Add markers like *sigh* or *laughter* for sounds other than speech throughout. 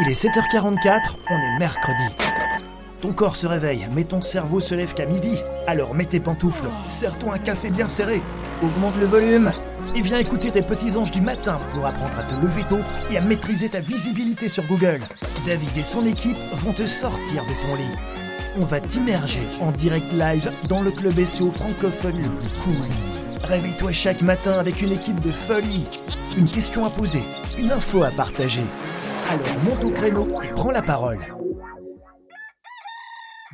Il est 7h44, on est mercredi. Ton corps se réveille, mais ton cerveau se lève qu'à midi. Alors mets tes pantoufles, serre-toi un café bien serré, augmente le volume et viens écouter tes petits anges du matin pour apprendre à te lever tôt et à maîtriser ta visibilité sur Google. David et son équipe vont te sortir de ton lit. On va t'immerger en direct live dans le club SEO francophone le plus cool. Réveille-toi chaque matin avec une équipe de folie. Une question à poser, une info à partager. Alors monte au créneau et prends la parole.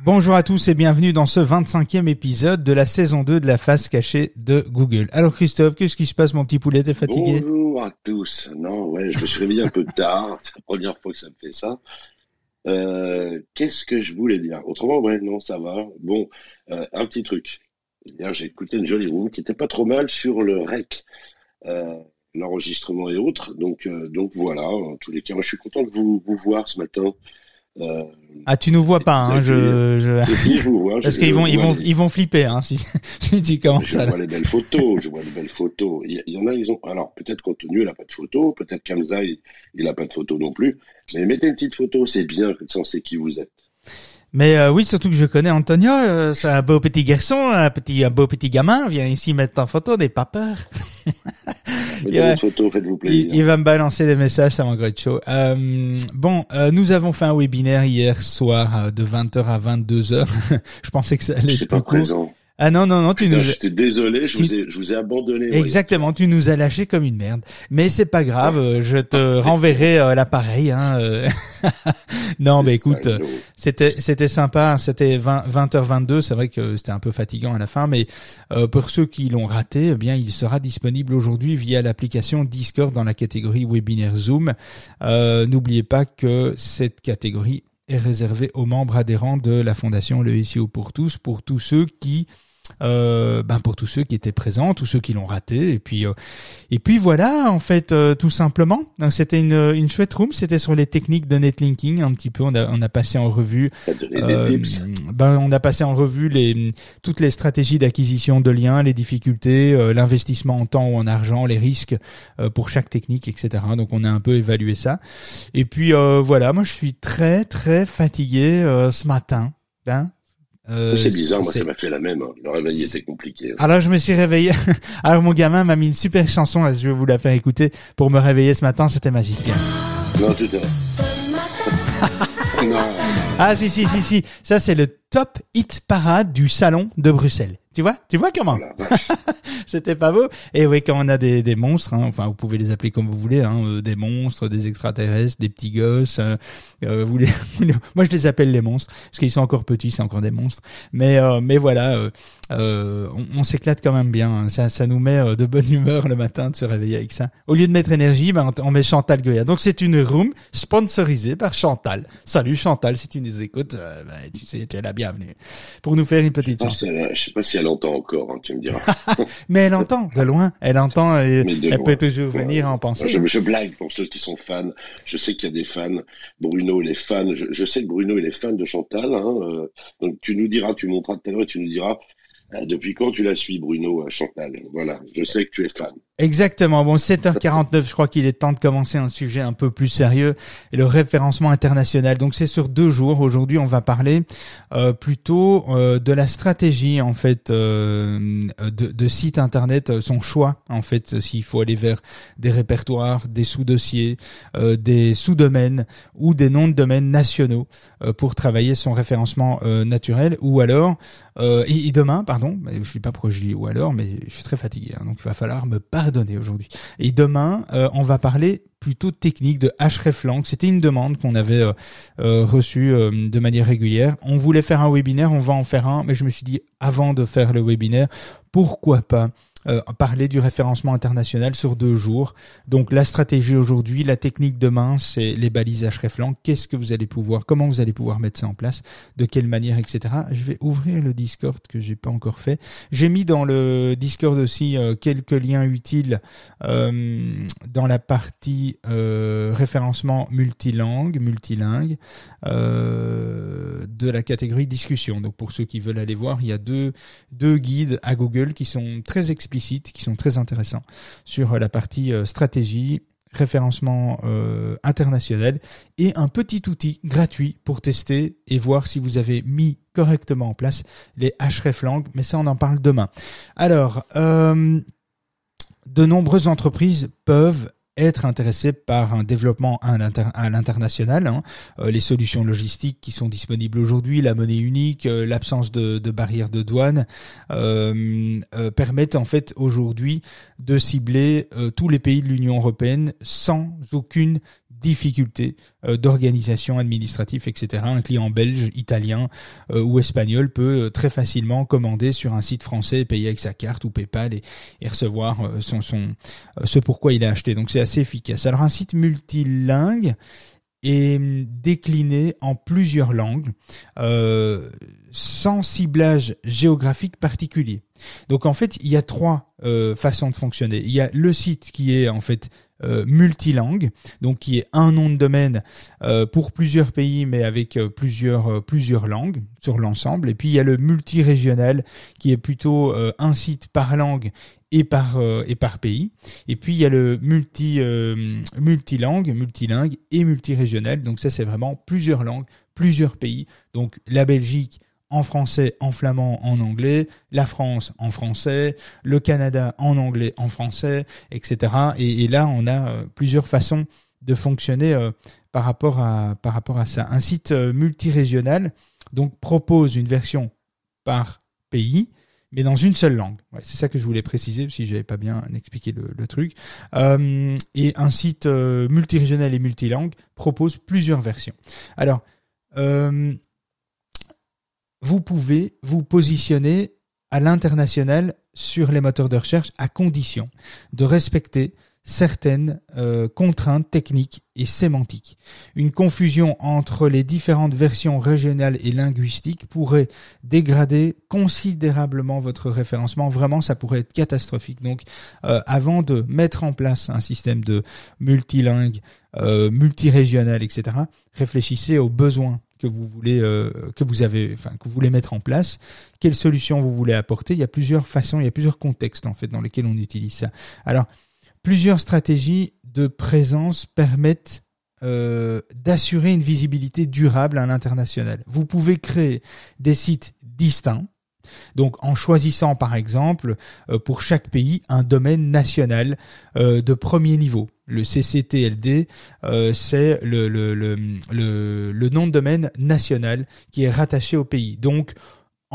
Bonjour à tous et bienvenue dans ce 25e épisode de la saison 2 de la face cachée de Google. Alors Christophe, qu'est-ce qui se passe mon petit poulet, t'es fatigué? Bonjour à tous. Non, ouais, je me suis réveillé un peu tard, *laughs* c'est la première fois que ça me fait ça. Euh, Qu'est-ce que je voulais dire? Autrement, ouais, non, ça va. Bon, euh, un petit truc. Hier, j'ai écouté une jolie room qui était pas trop mal sur le rec. Euh, l'enregistrement et autres. Donc, euh, donc voilà, en tous les cas, moi, je suis content de vous, vous voir ce matin. Euh, ah, tu nous vois pas, hein, je, je... *laughs* Si, je vous vois. Parce qu'ils vont, ils vont, ils vont flipper, hein, *laughs* si, si tu commences Je vois les belles photos, je vois les belles photos. Il y, en a, ils ont, alors, peut-être contenu, il a pas de photo, peut-être Kamza, il, il a pas de photo non plus. Mais mettez une petite photo, c'est bien, que ça, on sait qui vous êtes. Mais euh, oui, surtout que je connais Antonio, euh, c'est un beau petit garçon, un petit, un beau petit gamin, viens ici mettre en photo, n'aie pas peur. il, va, photo, faites-vous plaisir. Il, il, va me balancer des messages, ça m'engage chaud. Euh, bon, euh, nous avons fait un webinaire hier soir de 20h à 22h. *laughs* je pensais que ça allait être pas présent. Ah non, non, non, tu Putain, nous... J'étais désolé, je, tu... vous ai, je vous ai abandonné. Exactement, tu nous as lâché comme une merde. Mais c'est pas grave, ouais. je te ah, renverrai euh, l'appareil. Hein, euh. *laughs* non, mais écoute, c'était c'était sympa, c'était 20, 20h22, c'est vrai que c'était un peu fatigant à la fin, mais euh, pour ceux qui l'ont raté, eh bien, il sera disponible aujourd'hui via l'application Discord dans la catégorie webinaire Zoom. N'oubliez pas que cette catégorie est réservée aux membres adhérents de la fondation Le SEO pour tous, pour tous ceux qui euh, ben pour tous ceux qui étaient présents, tous ceux qui l'ont raté, et puis euh, et puis voilà en fait euh, tout simplement. C'était une, une chouette room, c'était sur les techniques de netlinking un petit peu. On a on a passé en revue, euh, ben on a passé en revue les toutes les stratégies d'acquisition de liens, les difficultés, euh, l'investissement en temps ou en argent, les risques euh, pour chaque technique, etc. Donc on a un peu évalué ça. Et puis voilà, moi je suis très très fatigué ce matin. Hein euh, c'est bizarre, moi ça m'a fait la même. Hein. Le réveil était compliqué. Alors je me suis réveillé. *laughs* Alors mon gamin m'a mis une super chanson, là, je vais vous la faire écouter pour me réveiller ce matin, c'était magique. Non, tout à non. Ah si si si si, ça c'est le top hit parade du salon de Bruxelles. Tu vois Tu vois comment *laughs* C'était pas beau. Et oui, quand on a des, des monstres, hein, enfin vous pouvez les appeler comme vous voulez, hein, euh, des monstres, des extraterrestres, des petits gosses. Euh, euh, vous les... *laughs* Moi je les appelle les monstres parce qu'ils sont encore petits, c'est encore des monstres. Mais euh, mais voilà, euh, on, on s'éclate quand même bien. Ça ça nous met de bonne humeur le matin de se réveiller avec ça. Au lieu de mettre énergie, ben, on met Chantal Goya. Donc c'est une room sponsorisée par Chantal. Salut Chantal, si tu nous écoutes, ben, tu sais, tu es la bienvenue pour nous faire une petite chanson. Je sais pas si elle entend encore, hein, tu me diras. *laughs* mais elle entend de loin, elle entend et elle loin. peut toujours venir ouais. en penser. Je, je, blague pour ceux qui sont fans. Je sais qu'il y a des fans. Bruno, il est fan. Je, je, sais que Bruno, il est fan de Chantal. Hein, euh, donc tu nous diras, tu montreras tout à l'heure et tu nous diras euh, depuis quand tu la suis, Bruno, Chantal? Voilà, je sais que tu es fan. Exactement. Bon, 7h49, je crois qu'il est temps de commencer un sujet un peu plus sérieux le référencement international. Donc c'est sur deux jours. Aujourd'hui, on va parler euh, plutôt euh, de la stratégie en fait euh, de, de site internet, euh, son choix en fait, s'il faut aller vers des répertoires, des sous-dossiers, euh, des sous-domaines ou des noms de domaines nationaux euh, pour travailler son référencement naturel ou alors et, et, demain, pardon, je sais pas pourquoi je dis ou alors, mais je suis très fatigué, hein, donc il va falloir me parler pardonner aujourd'hui. Et demain, euh, on va parler plutôt technique de hreflang. C'était une demande qu'on avait euh, euh, reçue de manière régulière. On voulait faire un webinaire, on va en faire un, mais je me suis dit avant de faire le webinaire, pourquoi pas euh, parler du référencement international sur deux jours. Donc la stratégie aujourd'hui, la technique demain, c'est les balises hreflang. Qu'est-ce que vous allez pouvoir, comment vous allez pouvoir mettre ça en place, de quelle manière, etc. Je vais ouvrir le Discord que j'ai pas encore fait. J'ai mis dans le Discord aussi euh, quelques liens utiles euh, dans la partie euh, référencement multilangue, multilingue euh, de la catégorie discussion. Donc pour ceux qui veulent aller voir, il y a deux deux guides à Google qui sont très explicites qui sont très intéressants sur la partie stratégie, référencement international et un petit outil gratuit pour tester et voir si vous avez mis correctement en place les hreflang, mais ça on en parle demain. Alors, de nombreuses entreprises peuvent être intéressé par un développement à l'international. Hein. Euh, les solutions logistiques qui sont disponibles aujourd'hui, la monnaie unique, euh, l'absence de, de, barrières de douane, euh, permettent en fait aujourd'hui de cibler tous les pays de l'Union européenne sans aucune difficultés euh, d'organisation administrative, etc. Un client belge, italien euh, ou espagnol peut euh, très facilement commander sur un site français, payer avec sa carte ou PayPal et, recevoir son, son ce pourquoi il a acheté. Donc c'est assez efficace. Alors un site multilingue est hum, décliné en plusieurs langues sans ciblage géographique particulier. Donc en fait, il y a trois façons de fonctionner. Il y a le site qui est en fait euh, multilangue, donc qui est un nom de domaine euh, pour plusieurs pays, mais avec euh, plusieurs plusieurs langues sur l'ensemble. Et puis il y a le multirégional, qui est plutôt un site par langue et par et par pays. Et puis il y a le multi multilangue, multilingue et multirégional. Donc ça c'est vraiment plusieurs langues, plusieurs pays. Donc la Belgique en français, en flamand, en anglais, la France en français, le Canada en anglais, en français, etc. Et, là, on a euh, plusieurs façons de fonctionner euh, par rapport à par rapport à ça. Un site euh, multirégional donc propose une version par pays, mais dans une seule langue. c'est ça que je voulais préciser si j'avais pas bien expliqué le, truc. et un site multirégional et multilangue propose plusieurs versions. Alors vous pouvez vous positionner à l'international sur les moteurs de recherche à condition de respecter certaines euh, contraintes techniques et sémantiques. Une confusion entre les différentes versions régionales et linguistiques pourrait dégrader considérablement votre référencement. Vraiment, ça pourrait être catastrophique. Donc, euh, avant de mettre en place un système de multilingue, euh, multirégional, etc., réfléchissez aux besoins que vous voulez euh, que vous avez enfin que vous voulez mettre en place. Quelle solution vous voulez apporter? Il y a plusieurs façons il y a plusieurs contextes en fait dans lesquels on utilise ça. Alors plusieurs stratégies de présence permettent euh, d'assurer une visibilité durable à l'international. Vous pouvez créer des sites distincts. Donc en choisissant par exemple euh, pour chaque pays un domaine national de premier niveau. Le CCTLD, euh, c'est le, le, le, le, nom de domaine national qui est rattaché au pays. Donc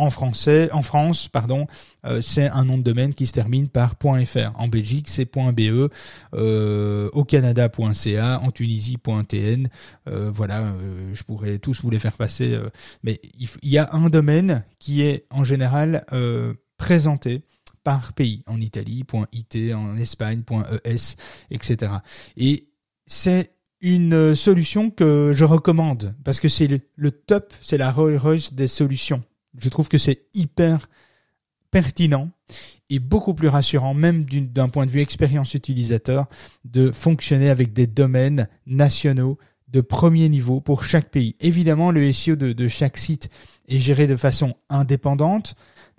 en français, en France, pardon, euh, c'est un nom de domaine qui se termine par .fr. En Belgique, c'est .be. Euh, au Canada, .ca. En Tunisie, .tn. Euh, voilà, je pourrais tous vous les faire passer. mais il, y a un domaine qui est en général présenté par pays. En Italie, .it. En Espagne, .es, etc. Et c'est une solution que je recommande parce que c'est le, top, c'est la Rolls Royce des solutions je trouve que c'est hyper pertinent et beaucoup plus rassurant, même d'un point de vue expérience utilisateur, de fonctionner avec des domaines nationaux de premier niveau pour chaque pays. Évidemment, le SEO de chaque site est géré de façon indépendante,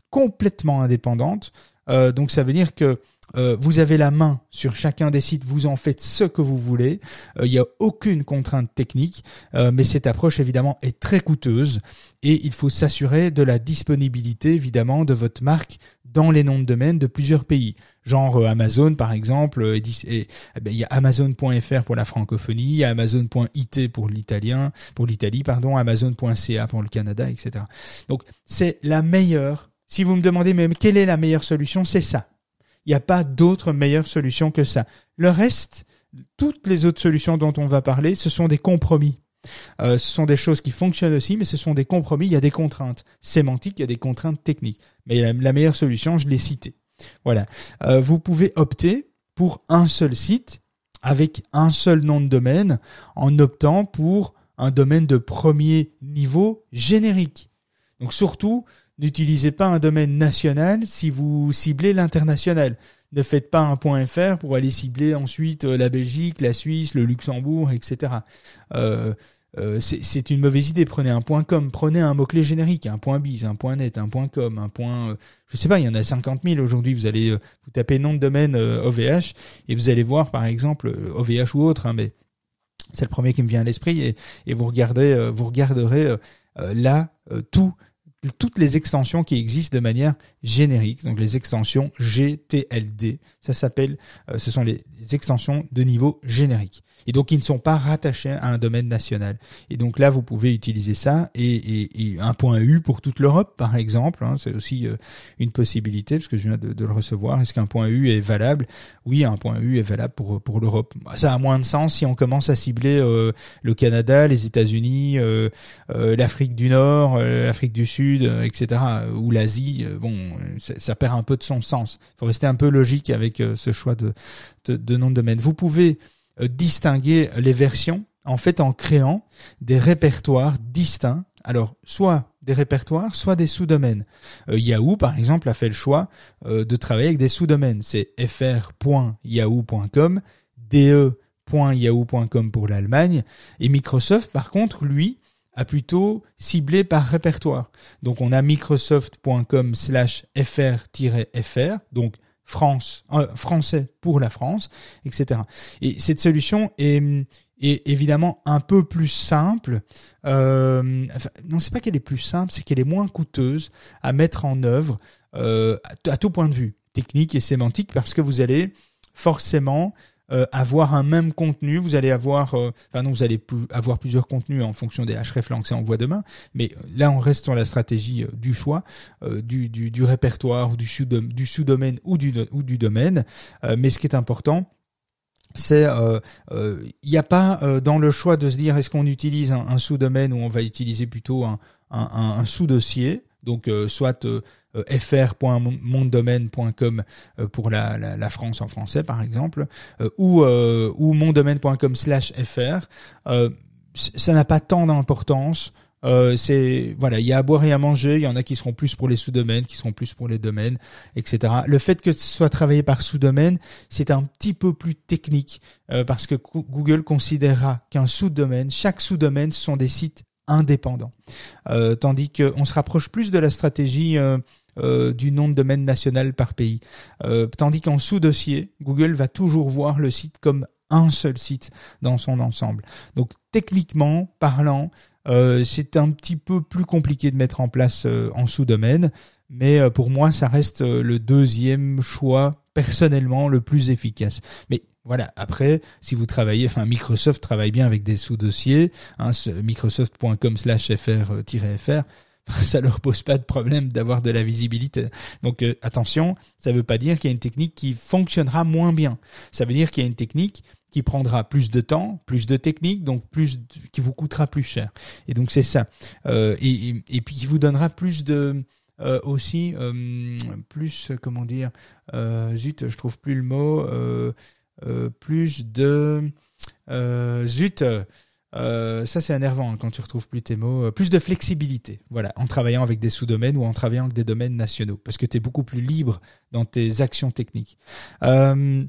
complètement indépendante. Euh, donc ça veut dire que euh, vous avez la main sur chacun des sites, vous en faites ce que vous voulez. Euh, il n'y a aucune contrainte technique, euh, mais cette approche évidemment est très coûteuse et il faut s'assurer de la disponibilité évidemment de votre marque dans les noms de domaine de plusieurs pays. Genre Amazon par exemple, et, eh ben, il y a Amazon.fr pour la francophonie, Amazon.it pour l'italien, pour l'Italie, pardon, Amazon.ca pour le Canada, etc. Donc c'est la meilleure. Si vous me demandez même quelle est la meilleure solution, c'est ça. Il n'y a pas d'autre meilleure solution que ça. Le reste, toutes les autres solutions dont on va parler, ce sont des compromis. Euh, ce sont des choses qui fonctionnent aussi, mais ce sont des compromis. Il y a des contraintes sémantiques, il y a des contraintes techniques. Mais la, meilleure solution, je l'ai citée. Voilà. Euh, vous pouvez opter pour un seul site avec un seul nom de domaine en optant pour un domaine de premier niveau générique. Donc surtout, N'utilisez pas un domaine national si vous ciblez l'international. Ne faites pas un point .fr pour aller cibler ensuite euh, la Belgique, la Suisse, le Luxembourg, etc. Euh, euh, c'est une mauvaise idée. Prenez un point .com, prenez un mot-clé générique, un point .biz, un point .net, un point .com, un point... Je sais pas, il y en a 50 000 aujourd'hui. Vous allez vous tapez nom de domaine OVH et vous allez voir par exemple OVH ou autre, hein, mais c'est le premier qui me vient à l'esprit et, et, vous regardez, vous regarderez là tout toutes les extensions qui existent de manière générique, donc les extensions GTLD, ça s'appelle, ce sont les extensions de niveau générique et donc ils ne sont pas rattachés à un domaine national. Et donc là, vous pouvez utiliser ça et, et, et un point U pour toute l'Europe, par exemple. Hein, c'est aussi euh, une possibilité parce que je viens de, de le recevoir. Est-ce qu'un point U est valable? Oui, un point U est valable pour pour l'Europe. Ça a moins de sens si on commence à cibler euh, le Canada, les États-Unis, euh, l'Afrique du Nord, l'Afrique du Sud, etc. ou l'Asie. bon, ça, perd un peu de son sens. Il faut rester un peu logique avec ce choix de, de, de nom de domaine. Vous pouvez euh, distinguer les versions en fait en créant des répertoires distincts. Alors soit des répertoires, soit des sous-domaines. Euh, Yahoo par exemple a fait le choix euh, de travailler avec des sous-domaines. C'est fr.yahoo.com, de.yahoo.com pour l'Allemagne et Microsoft par contre lui a plutôt ciblé par répertoire. Donc on a microsoft.com slash fr-fr, donc France, euh, français pour la France, etc. Et cette solution est, est évidemment un peu plus simple. Euh, enfin, non, c'est pas qu'elle est plus simple, c'est qu'elle est moins coûteuse à mettre en œuvre euh, à, tout point de vue, technique et sémantique, parce que vous allez forcément euh, avoir un même contenu, vous allez avoir, euh, enfin non, vous allez avoir plusieurs contenus en fonction des hreflang, c'est en voie demain, mais euh, là on reste sur la stratégie du choix, du, du, du, répertoire, du sous-domaine ou du, ou du domaine, mais ce qui est important, c'est il n'y a pas dans le choix de se dire est-ce qu'on utilise un, sous-domaine ou on va utiliser plutôt un, sous-dossier. Donc soit fr.mondomaine.com euh, pour la, la, la, France en français par exemple, euh, ou, ou mondomaine.com slash fr. ça n'a pas tant d'importance. Euh, c'est voilà, il y a à boire et à manger. Il y en a qui seront plus pour les sous-domaines, qui seront plus pour les domaines, etc. Le fait que ce soit travaillé par sous-domaine, c'est un petit peu plus technique parce que Google considérera qu'un sous-domaine, chaque sous-domaine, sont des sites indépendants, euh, tandis qu'on se rapproche plus de la stratégie euh, du nom de domaine national par pays. Euh, tandis qu'en sous-dossier, Google va toujours voir le site comme un seul site dans son ensemble. Donc techniquement parlant, euh, c'est un petit peu plus compliqué de mettre en place en sous-domaine, mais pour moi, ça reste le deuxième choix personnellement le plus efficace. Mais voilà. Après, si vous travaillez, enfin Microsoft travaille bien avec des sous-dossiers, hein, microsoft.com/fr-fr *laughs* ça leur pose pas de problème d'avoir de la visibilité. Donc euh, attention, ça veut pas dire qu'il y a une technique qui fonctionnera moins bien. Ça veut dire qu'il y a une technique qui prendra plus de temps, plus de technique, donc plus qui vous coûtera plus cher. Et donc c'est ça. Euh, et, et, puis qui vous donnera plus de euh, aussi plus comment dire zut, je trouve plus le mot plus de zut euh, ça, c'est énervant hein, quand tu retrouves plus tes mots. Euh, plus de flexibilité, voilà, en travaillant avec des sous-domaines ou en travaillant avec des domaines nationaux, parce que tu es beaucoup plus libre dans tes actions techniques. Euh,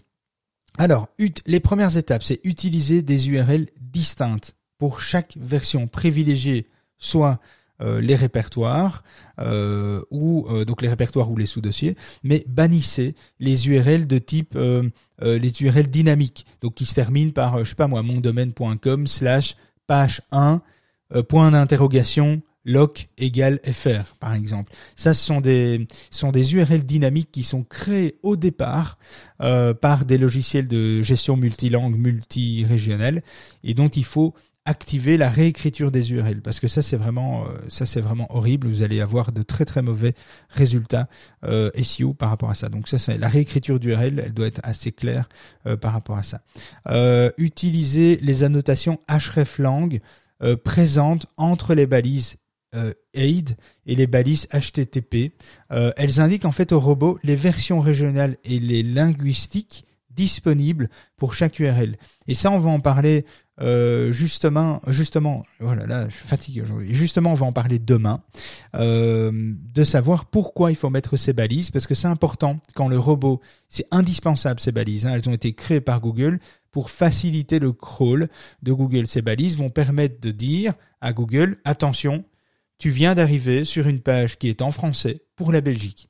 alors, les premières étapes, c'est utiliser des URL distinctes pour chaque version privilégiée, soit euh, les répertoires euh, ou euh, donc les répertoires ou les sous-dossiers, mais bannissez les URL de type les URL dynamiques, donc qui se terminent par je sais pas moi mondomaine.com slash page 1 point d'interrogation loc égale fr par exemple. Ça ce sont des sont des URL dynamiques qui sont créés au départ par des logiciels de gestion multilangue multirégionale et dont il faut activer la réécriture des URL parce que ça c'est vraiment euh, ça c'est vraiment horrible. Vous allez avoir de très très mauvais résultats euh, SEO par rapport à ça. Donc ça c'est la réécriture d'URL elle doit être assez claire euh, par rapport à ça. Euh, utiliser les annotations hreflang euh, présentes entre les balises aid et les balises HTTP elles indiquent en fait au robot les versions régionales et les linguistiques disponibles pour chaque URL. Et ça, on va en parler euh, justement, justement, voilà, là, je aujourd'hui. Justement, on va en parler demain, euh, de savoir pourquoi il faut mettre ces balises, parce que c'est important quand le robot, c'est indispensable ces balises. Hein, elles ont été créées par Google pour faciliter le crawl de Google. Ces balises vont permettre de dire à Google, attention, tu viens d'arriver sur une page qui est en français pour la Belgique.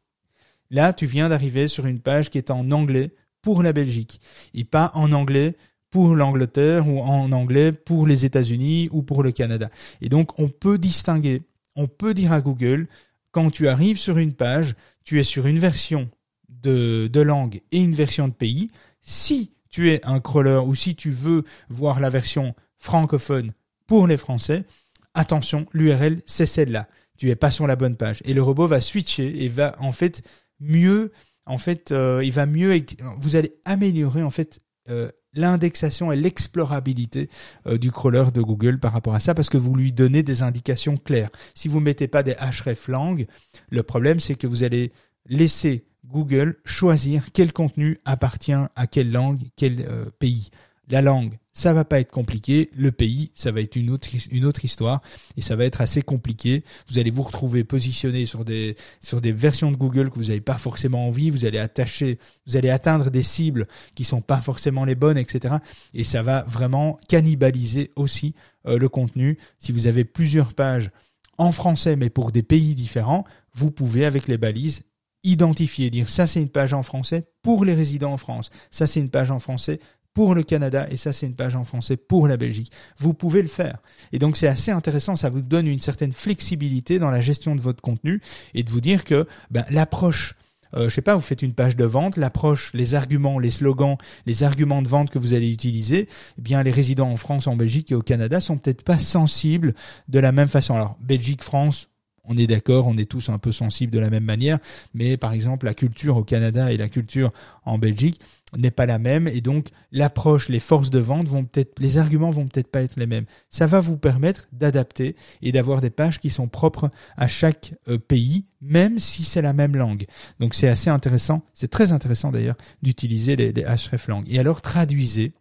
Là, tu viens d'arriver sur une page qui est en anglais pour la Belgique et pas en anglais pour l'Angleterre ou en anglais pour les États-Unis ou pour le Canada. Et donc, on peut distinguer, on peut dire à Google, quand tu arrives sur une page, tu es sur une version de, langue et une version de pays. Si tu es un crawler ou si tu veux voir la version francophone pour les Français, attention, l'URL c'est celle-là. Tu es pas sur la bonne page et le robot va switcher et va en fait mieux, en fait, euh, il va mieux, vous allez améliorer en fait euh, l'indexation et l'explorabilité euh, du crawler de Google par rapport à ça parce que vous lui donnez des indications claires. Si vous mettez pas des hreflang, le problème c'est que vous allez laisser Google choisir quel contenu appartient à quelle langue, quel pays. La langue, ça va pas être compliqué. Le pays, ça va être une autre, une autre histoire et ça va être assez compliqué. Vous allez vous retrouver positionné sur des, sur des versions de Google que vous n'avez pas forcément envie. Vous allez attacher, vous allez atteindre des cibles qui sont pas forcément les bonnes, etc. Et ça va vraiment cannibaliser aussi euh, le contenu. Si vous avez plusieurs pages en français mais pour des pays différents, vous pouvez avec les balises identifier, dire ça c'est une page en français pour les résidents en France, ça c'est une page en français pour le Canada et ça c'est une page en français pour la Belgique. Vous pouvez le faire. Et donc c'est assez intéressant, ça vous donne une certaine flexibilité dans la gestion de votre contenu et de vous dire que ben, l'approche euh, je sais pas, vous faites une page de vente, l'approche, les arguments, les slogans, les arguments de vente que vous allez utiliser, eh bien les résidents en France, en Belgique et au Canada sont peut-être pas sensibles de la même façon. Alors Belgique, France, on est d'accord, on est tous un peu sensibles de la même manière, mais par exemple la culture au Canada et la culture en Belgique, n'est pas la même et donc l'approche, les forces de vente vont peut-être, les arguments vont peut-être pas être les mêmes. Ça va vous permettre d'adapter et d'avoir des pages qui sont propres à chaque euh, pays, même si c'est la même langue. Donc c'est assez intéressant, c'est très intéressant d'ailleurs d'utiliser les, les hreflang. Et alors traduisez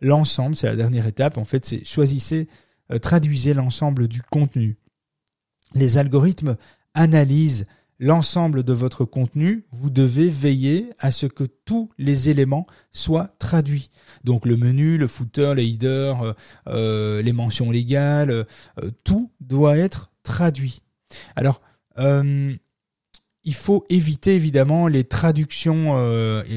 l'ensemble, c'est la dernière étape. En fait, c'est choisissez, euh, traduisez l'ensemble du contenu. Les algorithmes analysent l'ensemble de votre contenu, vous devez veiller à ce que tous les éléments soient traduits. Donc le menu, le footer, les headers, euh, euh, les mentions légales, euh, tout doit être traduit. Alors, il faut éviter évidemment les traductions,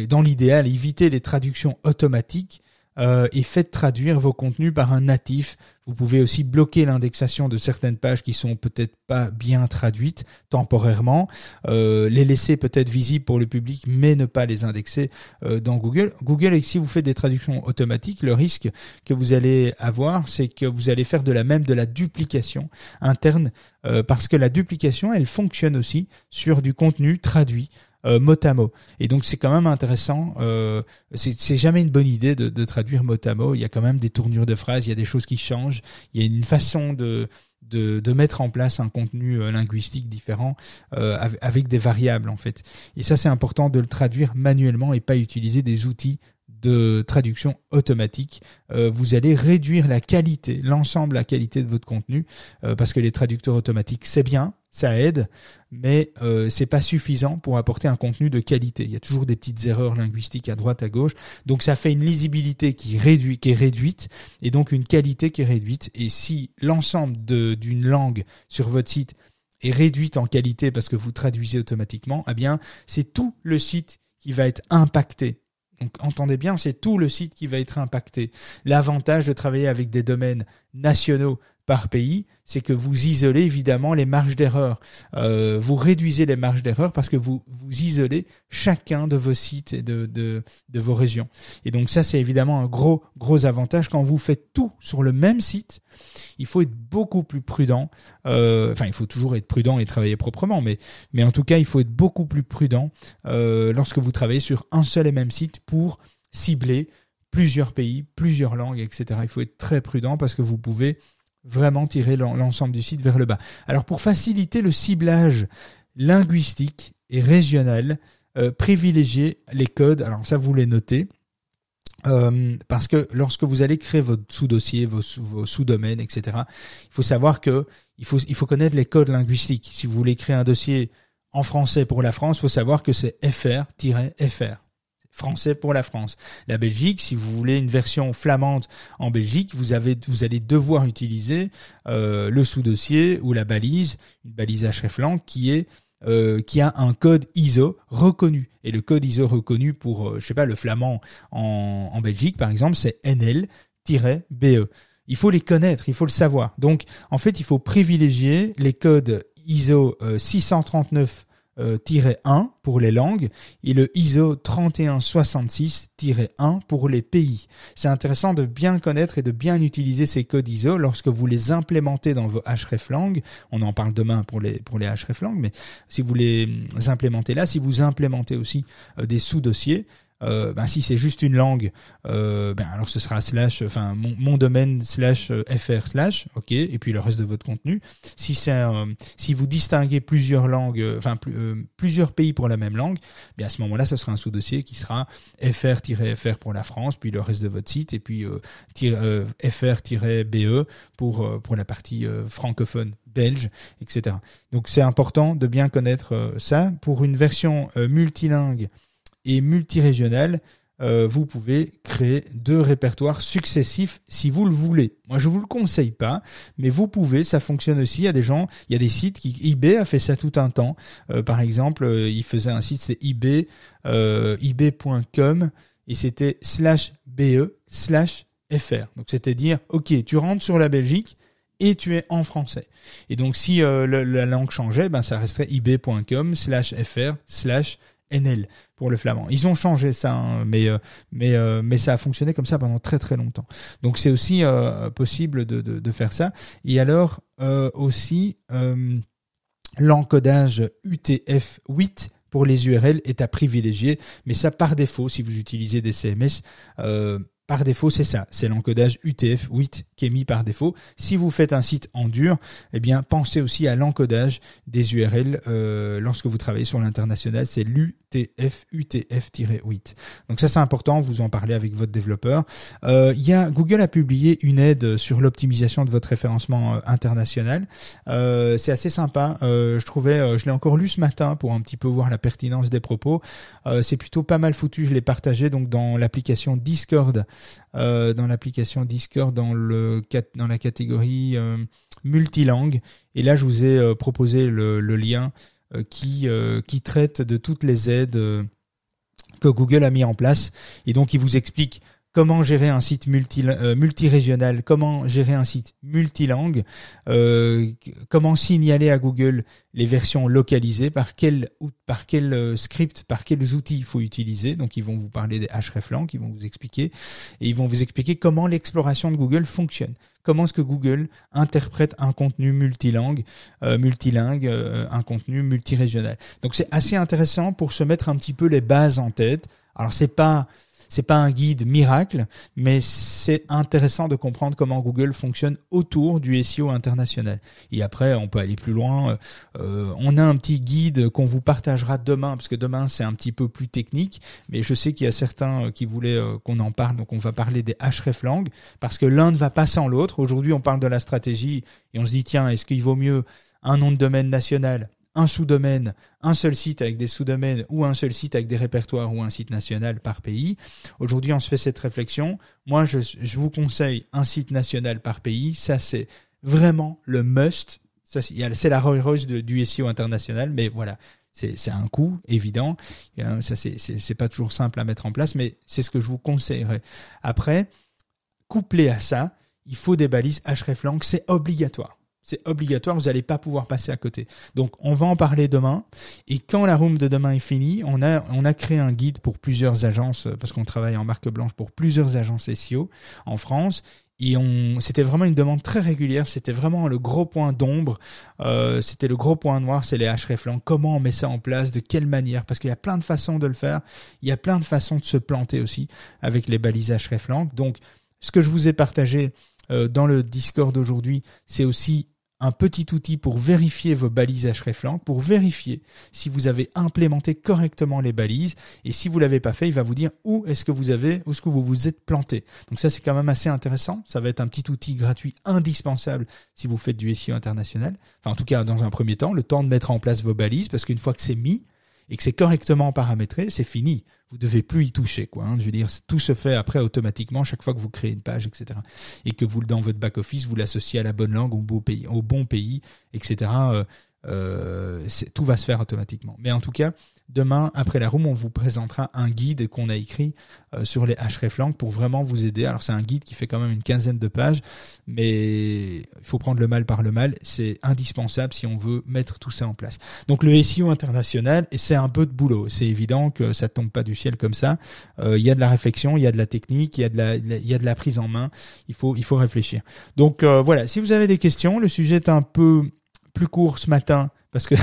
dans l'idéal, éviter les traductions automatiques euh, et faites traduire vos contenus par un natif. Vous pouvez aussi bloquer l'indexation de certaines pages qui sont peut-être pas bien traduites temporairement, euh, les laisser peut-être visibles pour le public, mais ne pas les indexer euh, dans Google. Google, si vous faites des traductions automatiques, le risque que vous allez avoir, c'est que vous allez faire de la même de la duplication interne, parce que la duplication, elle fonctionne aussi sur du contenu traduit euh, mot à mot. Et donc c'est quand même intéressant. Euh, c'est jamais une bonne idée de, de, traduire mot à mot. Il y a quand même des tournures de phrases, il y a des choses qui changent, il y a une façon de de, de mettre en place un contenu euh, linguistique différent euh, avec des variables en fait. Et ça c'est important de le traduire manuellement et pas utiliser des outils de traduction automatique, euh, vous allez réduire la qualité, l'ensemble, la qualité de votre contenu, euh, parce que les traducteurs automatiques, c'est bien, ça aide, mais euh, c'est pas suffisant pour apporter un contenu de qualité. Il y a toujours des petites erreurs linguistiques à droite, à gauche, donc ça fait une lisibilité qui réduit, qui est réduite, et donc une qualité qui est réduite. Et si l'ensemble d'une langue sur votre site est réduite en qualité parce que vous traduisez automatiquement, eh bien, c'est tout le site qui va être impacté donc entendez bien, c'est tout le site qui va être impacté. L'avantage de travailler avec des domaines nationaux par pays, c'est que vous isolez évidemment les marges d'erreur. Euh, vous réduisez les marges d'erreur parce que vous vous isolez chacun de vos sites et de, vos régions. Et donc ça, c'est évidemment un gros gros avantage quand vous faites tout sur le même site. Il faut être beaucoup plus prudent. Euh, enfin, il faut toujours être prudent et travailler proprement, mais mais en tout cas, il faut être beaucoup plus prudent euh, lorsque vous travaillez sur un seul et même site pour cibler plusieurs pays, plusieurs langues, etc. Il faut être très prudent parce que vous pouvez vraiment tirer l'ensemble du site vers le bas. Alors pour faciliter le ciblage linguistique et régional, euh, privilégiez les codes. Alors ça, vous les notez. Euh, parce que lorsque vous allez créer votre sous-dossier, vos, sous-domaines, etc., il faut savoir que il faut, il faut connaître les codes linguistiques. Si vous voulez créer un dossier en français pour la France, il faut savoir que c'est fr-fr. Français pour la France. La Belgique, si vous voulez une version flamande en Belgique, vous avez, vous allez devoir utiliser euh, le sous-dossier ou la balise, une balise hreflang qui est euh, qui a un code ISO reconnu. Et le code ISO reconnu pour, euh, je sais pas, le flamand en, en Belgique, par exemple, c'est NL-BE. Il faut les connaître, il faut le savoir. Donc, en fait, il faut privilégier les codes ISO 639 1 pour les langues et le ISO 3166-1 pour les pays. C'est intéressant de bien connaître et de bien utiliser ces codes ISO lorsque vous les implémentez dans vos hreflang. On en parle demain pour les pour les mais si vous les implémentez là, si vous implémentez aussi euh, des sous-dossiers, euh, ben si c'est juste une langue, euh, ben alors ce sera slash, enfin mon, domaine slash euh, fr slash, ok, et puis le reste de votre contenu. Si c'est si vous distinguez plusieurs langues, enfin plusieurs pays pour la même langue, bien à ce moment-là, ce sera un sous-dossier qui sera fr-fr pour la France, puis le reste de votre site, et puis fr-be pour pour la partie francophone belge, etc. Donc c'est important de bien connaître ça pour une version multilingue et multirégional, euh, vous pouvez créer deux répertoires successifs si vous le voulez. Moi, je vous le conseille pas, mais vous pouvez. Ça fonctionne aussi. Il y a des gens, il y a des sites qui eBay a fait ça tout un temps. Euh, par exemple, euh, il faisait un site, c'est eBay, ebay.com et c'était slash be slash fr. Donc c'était dire, ok, tu rentres sur la Belgique et tu es en français. Et donc si la langue changeait, ben ça resterait ebay.com slash fr slash NL pour le flamand. Ils ont changé ça, hein, mais euh, mais euh, mais ça a fonctionné comme ça pendant très très longtemps. Donc c'est aussi euh, possible de, de, faire ça. Et alors aussi l'encodage UTF-8 pour les URL est à privilégier, mais ça par défaut si vous utilisez des CMS. Par défaut, c'est ça, c'est l'encodage UTF-8 qui est mis par défaut. Si vous faites un site en dur, eh bien pensez aussi à l'encodage des URL lorsque vous travaillez sur l'international, c'est l'U UTF, UTF-8. Donc ça c'est important, vous en parlez avec votre développeur. Euh, Google a publié une aide sur l'optimisation de votre référencement euh, international. Euh, c'est assez sympa. Euh, je trouvais, euh, je l'ai encore lu ce matin pour un petit peu voir la pertinence des propos. c'est plutôt pas mal foutu. Je l'ai partagé donc dans l'application Discord, dans l'application Discord dans le dans la catégorie multilangue. Et là je vous ai proposé le, lien euh, qui, euh, traite de toutes les aides euh, que Google a mis en place. Et donc, il vous explique comment gérer un site multi, multirégional, comment gérer un site multilangue, euh, comment signaler à Google les versions localisées, par quel, quel script, par quels outils il faut utiliser? Donc ils vont vous parler des hreflang, ils vont vous expliquer, et ils vont vous expliquer comment l'exploration de Google fonctionne comment est-ce que Google interprète un contenu multilingue, euh, multilingue, euh, un contenu multirégional? Donc c'est assez intéressant pour se mettre un petit peu les bases en tête. Alors c'est pas c'est pas un guide miracle, mais c'est intéressant de comprendre comment Google fonctionne autour du SEO international. Et après, on peut aller plus loin. Euh, on a un petit guide qu'on vous partagera demain, parce que demain c'est un petit peu plus technique, mais je sais qu'il y a certains euh, qui voulaient euh, qu'on en parle, donc on va parler des hreflang, parce que l'un ne va pas sans l'autre. Aujourd'hui, on parle de la stratégie et on se dit tiens, est-ce qu'il vaut mieux un nom de domaine national un sous-domaine, un seul site avec des sous-domaines ou un seul site avec des répertoires ou un site national par pays. Aujourd'hui, on se fait cette réflexion. Moi, je, vous conseille un site national par pays. Ça, c'est vraiment le must. C'est la Roy Royce du SEO international, mais voilà. C'est un coût évident. Ça, c'est pas toujours simple à mettre en place, mais c'est ce que je vous conseillerais. Après, couplé à ça, il faut des balises hreflang, c'est obligatoire. C'est obligatoire, vous n'allez pas pouvoir passer à côté. Donc on va en parler demain. Et quand la room de demain est finie, on a, on a créé un guide pour plusieurs agences, parce qu'on travaille en marque blanche pour plusieurs agences SEO en France. Et on, c'était vraiment une demande très régulière. C'était vraiment le gros point d'ombre. Euh, c'était le gros point noir, c'est les hreflang. Comment on met ça en place? De quelle manière? Parce qu'il y a plein de façons de le faire. Il y a plein de façons de se planter aussi avec les balises hreflang. Donc, ce que je vous ai partagé euh, dans le Discord aujourd'hui, c'est aussi un petit outil pour vérifier vos balises hreflang, pour vérifier si vous avez implémenté correctement les balises. Et si vous l'avez pas fait, il va vous dire où est-ce que vous avez, où est-ce que vous vous êtes planté. Donc ça, c'est quand même assez intéressant. Ça va être un petit outil gratuit indispensable si vous faites du SEO international. Enfin, en tout cas, dans un premier temps, le temps de mettre en place vos balises, parce qu'une fois que c'est mis, et que c'est correctement paramétré, c'est fini. Vous devez plus y toucher, quoi. Hein. Je veux dire, tout se fait après automatiquement chaque fois que vous créez une page, etc. Et que vous dans votre back office vous l'associez à la bonne langue, au bon pays, etc. euh, tout va se faire automatiquement. Mais en tout cas, Demain, après la room, on vous présentera un guide qu'on a écrit euh, sur les hreflang pour vraiment vous aider. Alors c'est un guide qui fait quand même une quinzaine de pages, mais il faut prendre le mal par le mal. C'est indispensable si on veut mettre tout ça en place. Donc le SEO international, c'est un peu de boulot. C'est évident que ça tombe pas du ciel comme ça. Euh, il y a de la réflexion, il y a de la technique, il y a de la, il y a de la prise en main. Il faut, il faut réfléchir. Donc euh, voilà. Si vous avez des questions, le sujet est un peu plus court ce matin parce que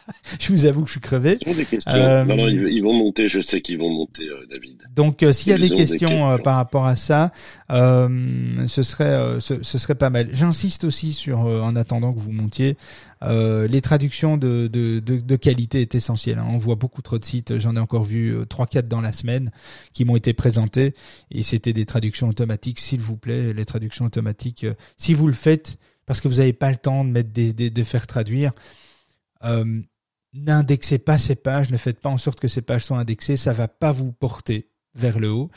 *laughs* je vous avoue que je suis crevé. Ils, des questions. Euh, non, non, ils vont monter, je sais qu'ils vont monter, euh, David. Donc, euh, s'il y a des questions, par rapport à ça, ce serait ce, serait pas mal. J'insiste aussi sur, en attendant que vous montiez, les traductions de, de, de, qualité est essentielle. Hein. On voit beaucoup trop de sites, j'en ai encore vu trois, quatre dans la semaine qui m'ont été présentés, et c'était des traductions automatiques. S'il vous plaît, les traductions automatiques, si vous le faites parce que vous n'avez pas le temps de mettre des, de faire traduire, euh, n'indexez pas ces pages, ne faites pas en sorte que ces pages soient indexées, ça va pas vous porter vers le haut.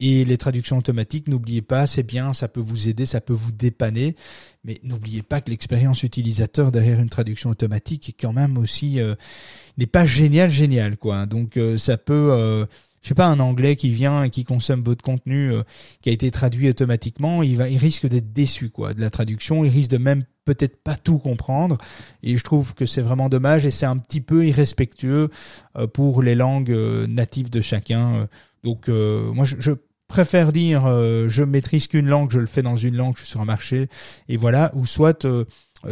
Et les traductions automatiques, n'oubliez pas, c'est bien, ça peut vous aider, ça peut vous dépanner, mais n'oubliez pas que l'expérience utilisateur derrière une traduction automatique est quand même aussi euh, n'est pas génial génial quoi. Donc euh, ça peut je sais pas un anglais qui vient et qui consomme votre contenu qui a été traduit automatiquement, il va il risque d'être déçu quoi de la traduction, il risque de même peut-être pas tout comprendre. Et je trouve que c'est vraiment dommage et c'est un petit peu irrespectueux euh, pour les langues euh, natives de chacun. Donc euh, moi je, préfère dire je maîtrise qu'une langue, je le fais dans une langue, je suis sur un marché. Et voilà ou soit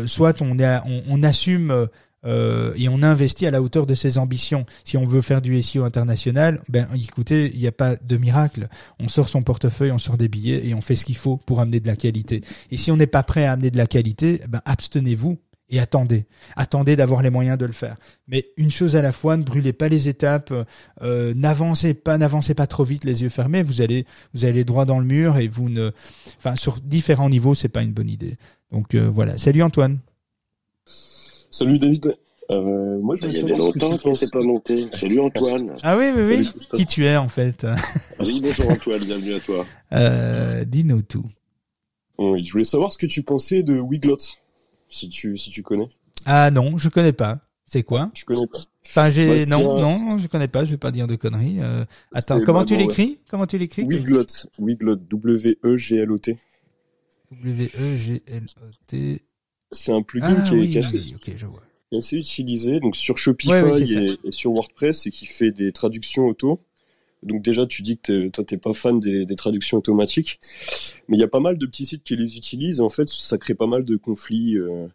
soit on, on, on assume euh, et on investit à la hauteur de ses ambitions. Si on veut faire du SEO international, ben écoutez, il n'y a pas de miracle. On sort son portefeuille, on sort des billets et on fait ce qu'il faut pour amener de la qualité. Et si on n'est pas prêt à amener de la qualité, ben abstenez-vous et attendez. Attendez d'avoir les moyens de le faire. Mais une chose à la fois, ne brûlez pas les étapes, euh, n'avancez pas, n'avancez pas trop vite les yeux fermés. Vous allez, vous allez droit dans le mur et vous ne, enfin sur différents niveaux, c'est pas une bonne idée. Donc euh, voilà. Salut Antoine. Salut David. Euh, moi, je y avait longtemps qu'on s'est pas monté. Salut Antoine. Ah oui, oui, oui. Qui tu es en fait? Oui, bonjour Antoine, bienvenue à toi. Euh, Dis-nous tout. Oui, je voulais savoir ce que tu pensais de Wiglot, si tu si tu connais. Ah non, je connais pas. C'est quoi? Tu connais pas Enfin, j'ai non, non, je connais pas. Je vais pas dire de conneries. Euh, attends, comment tu l'écris? Comment tu l'écris? Wiglot, Wiglot, W E G L O T. W E G L O T. C'est un plugin ah, qui, oui, est, oui, ok, je vois. assez utilisé donc sur Shopify et, sur WordPress et qui fait des traductions auto. Donc déjà, tu dis que toi, t'es pas fan des, des, traductions automatiques, mais il y a pas mal de petits sites qui les utilisent. En fait, ça crée pas mal de conflits. Euh,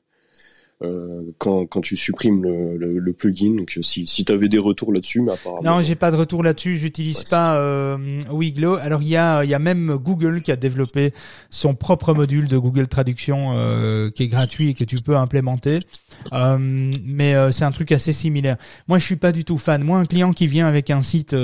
euh, quand, quand tu supprimes le, le, le plugin. Donc si, si tu avais des retours là-dessus, mais apparemment. Non, j'ai pas de retour là-dessus. J'utilise pas euh, Wiglo. Alors il y a il y a même Google qui a développé son propre module de Google Traduction euh, qui est gratuit et que tu peux implémenter. Euh, mais euh, c'est un truc assez similaire. Moi, je suis pas du tout fan. Moi, un client qui vient avec un site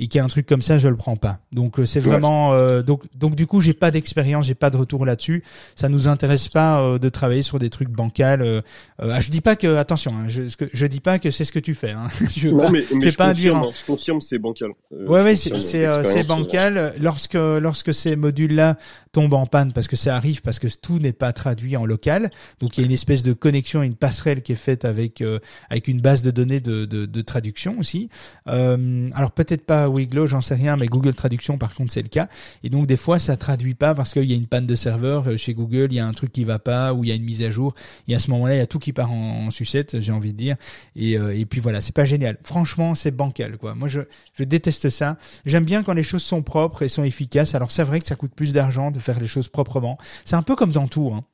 euh, et qui a un truc comme ça, je le prends pas. Donc c'est vraiment donc donc du coup, j'ai pas d'expérience, j'ai pas de retour là-dessus. Ça nous intéresse pas de travailler sur des trucs bancals. Ah, je dis pas que attention, hein, je je dis pas que c'est ce que tu fais. Hein. *laughs* je non, pas, mais, mais je, pas confirme, dire, je confirme, c'est bancal. ouais, ouais, c'est c'est bancal. Lorsque lorsque ces modules-là tombent en panne, parce que ça arrive, parce que tout n'est pas traduit en local, donc il y a une espèce de connexion, une passerelle qui est faite avec euh, avec une base de données de, de, de traduction aussi. Euh, alors peut-être pas Wiglo, j'en sais rien, mais Google Traduction par contre c'est le cas. Et donc des fois ça traduit pas parce qu'il y a une panne de serveur euh, chez Google, il y a un truc qui va pas ou il y a une mise à jour. Et à ce moment-là il y a tout qui part en, sucette, j'ai envie de dire. Et, euh, et puis voilà, c'est pas génial. Franchement c'est bancal quoi. Moi je je déteste ça. J'aime bien quand les choses sont propres et sont efficaces. Alors c'est vrai que ça coûte plus d'argent faire les choses proprement. C'est un peu comme dans tout. Hein.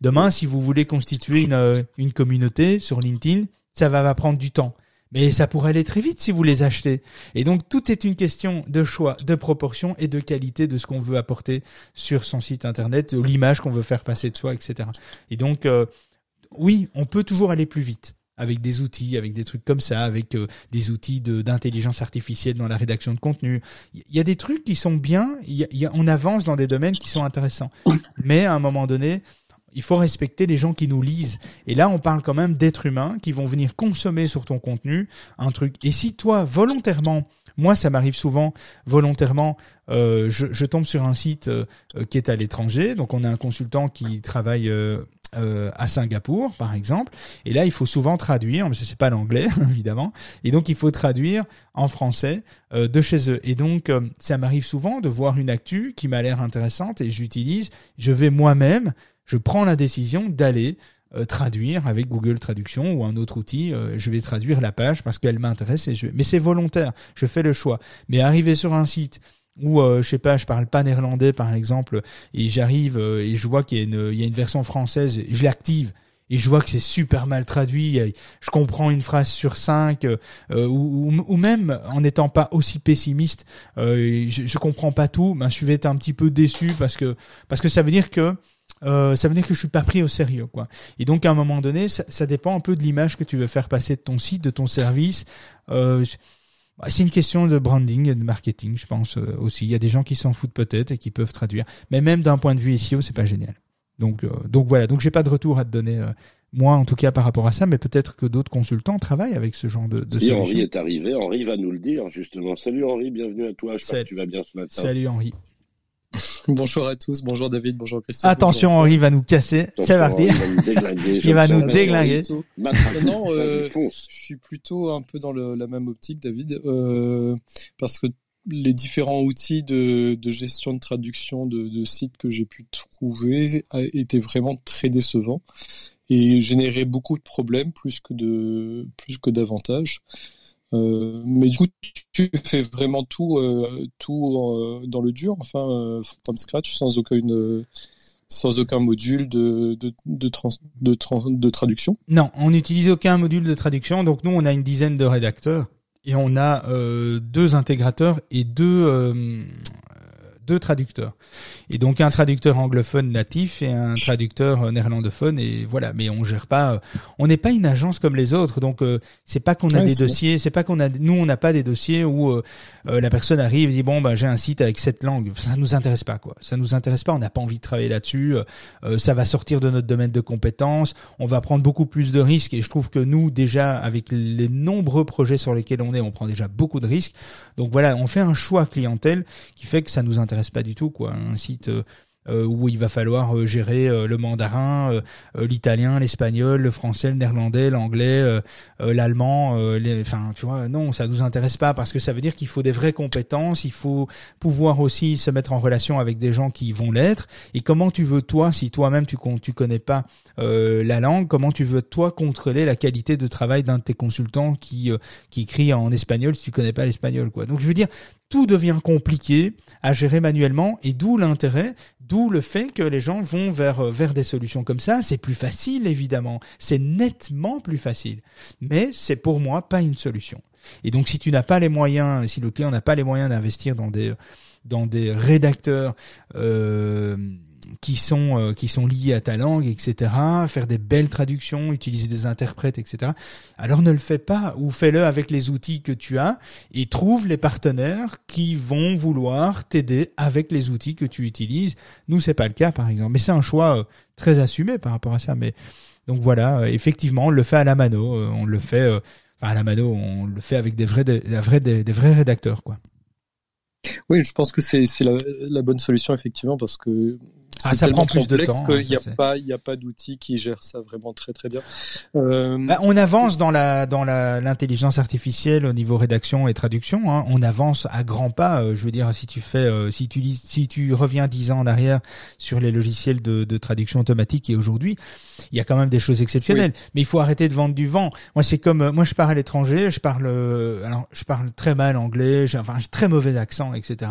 Demain si vous voulez constituer une une communauté sur LinkedIn, ça va, prendre du temps. Mais ça pourrait aller très vite si vous les achetez. Et donc tout est une question de choix, de proportion et de qualité de ce qu'on veut apporter sur son site internet, l'image qu'on veut faire passer de soi, etc. Et donc euh, oui, on peut toujours aller plus vite avec des outils, avec des trucs comme ça, avec euh, des outils d'intelligence artificielle dans la rédaction de contenu. Il y a des trucs qui sont bien, on avance dans des domaines qui sont intéressants. Mais à un moment donné, il faut respecter les gens qui nous lisent. Et là, on parle quand même d'êtres humains qui vont venir consommer sur ton contenu un truc. Et si toi, volontairement, moi, ça m'arrive souvent volontairement. Euh, je, tombe sur un site euh, qui est à l'étranger, donc on a un consultant qui travaille euh, à Singapour, par exemple. Et là, il faut souvent traduire, mais c'est pas l'anglais, *laughs* évidemment. Et donc, il faut traduire en français euh, de chez eux. Et donc, ça m'arrive souvent de voir une actu qui m'a l'air intéressante et j'utilise. Je vais moi-même, je prends la décision d'aller euh, traduire avec Google Traduction ou un autre outil, euh, je vais traduire la page parce qu'elle m'intéresse et je mais c'est volontaire, je fais le choix. Mais arriver sur un site où euh, je sais pas, je parle pas néerlandais par exemple et j'arrive et je vois qu'il y y a une version française, je l'active et je vois que c'est super mal traduit, je comprends une phrase sur cinq, ou, ou, même en n'étant pas aussi pessimiste, je, je comprends pas tout, ben je vais être un petit peu déçu parce que parce que ça veut dire que euh, ça veut dire que je suis pas pris au sérieux, quoi. Et donc à un moment donné, ça, ça dépend un peu de l'image que tu veux faire passer de ton site, de ton service. Euh, bah, c'est une question de branding et de marketing, je pense euh, aussi. Il y a des gens qui s'en foutent peut-être et qui peuvent traduire, mais même d'un point de vue SEO, c'est pas génial. Donc, euh, donc voilà. Donc j'ai pas de retour à te donner. moi, en tout cas, par rapport à ça, mais peut-être que d'autres consultants travaillent avec ce genre de, de si Henri est arrivé, Henri va nous le dire justement. Salut Henri, bienvenue à toi. Je que tu vas bien ce matin. Salut Henri. *laughs* Bonjour à tous, bonjour David, bonjour Christian. Attention, Henri va nous casser. C'est parti. Il va nous déglinguer. *laughs* Non, euh, je suis plutôt un peu dans le, la même optique, David, euh, parce que les différents outils de, de gestion de traduction de, de sites que j'ai pu trouver étaient vraiment très décevants et généraient beaucoup de problèmes plus que de plus que d'avantages. Euh, mais du coup, tu fais vraiment tout, euh, tout euh, dans le dur, enfin, from scratch, sans aucune sans aucun module de, de, de, de, de, traduction? Non, on n'utilise aucun module de traduction. Donc nous, on a une dizaine de rédacteurs et on a deux intégrateurs et deux, deux traducteurs. Et donc un traducteur anglophone natif et un traducteur néerlandophone et voilà. Mais on gère pas, euh, on n'est pas une agence comme les autres. Donc euh, c'est pas qu'on a des dossiers, c'est pas qu'on a, nous on n'a pas des dossiers où euh, la personne arrive et dit bon bah j'ai un site avec cette langue. Ça nous intéresse pas quoi. Ça nous intéresse pas. On n'a pas envie de travailler là-dessus. ça va sortir de notre domaine de compétences. On va prendre beaucoup plus de risques et je trouve que nous déjà avec les nombreux projets sur lesquels on est, on prend déjà beaucoup de risques. Donc voilà, on fait un choix clientèle qui fait que ça nous intéresse pas du tout quoi. Un site euh, où il va falloir euh, gérer le mandarin, l'italien, l'espagnol, le français, le néerlandais, l'anglais, l'allemand. Enfin, tu vois, non, ça nous intéresse pas parce que ça veut dire qu'il faut des vraies compétences. Il faut pouvoir aussi se mettre en relation avec des gens qui vont l'être. Et comment tu veux toi, si toi-même tu tu connais pas la langue, comment tu veux toi contrôler la qualité de travail d'un de tes consultants qui qui écrit en espagnol si tu connais pas l'espagnol, quoi. Donc je veux dire, tout devient compliqué à gérer manuellement et d'où l'intérêt, d'où le fait que les gens vont vers euh, vers des solutions comme ça. C'est plus facile évidemment, c'est nettement plus facile, mais c'est pour moi pas une solution. Et donc si tu n'as pas les moyens, si le client n'a pas les moyens d'investir dans des dans des rédacteurs euh, qui sont euh, qui sont liés à ta langue, etc. Faire des belles traductions, utiliser des interprètes, etc. Alors ne le fais pas ou fais-le avec les outils que tu as et trouve les partenaires qui vont vouloir t'aider avec les outils que tu utilises. Nous c'est pas le cas par exemple, mais c'est un choix euh, très assumé par rapport à ça. Mais donc voilà, euh, effectivement, on le fait à la mano, on le fait enfin à la mano, on le fait avec des vrais des, vrais des vrais rédacteurs quoi. Oui, je pense que c'est la, la bonne solution effectivement parce que ah, ça prend plus de temps. Il n'y a, pas, il a pas d'outil qui gère ça vraiment très très bien. Euh... Bah, on avance dans la dans la l'intelligence artificielle au niveau rédaction et traduction. Hein. On avance à grands pas. Euh, je veux dire, si tu fais, euh, si tu si tu reviens dix ans en arrière sur les logiciels de, de traduction automatique et aujourd'hui, il y a quand même des choses exceptionnelles. Mais il faut arrêter de vendre du vent. Moi, c'est comme euh, moi, je pars à l'étranger, je parle, alors je parle très mal anglais, j'ai enfin j'ai très mauvais accent, etc.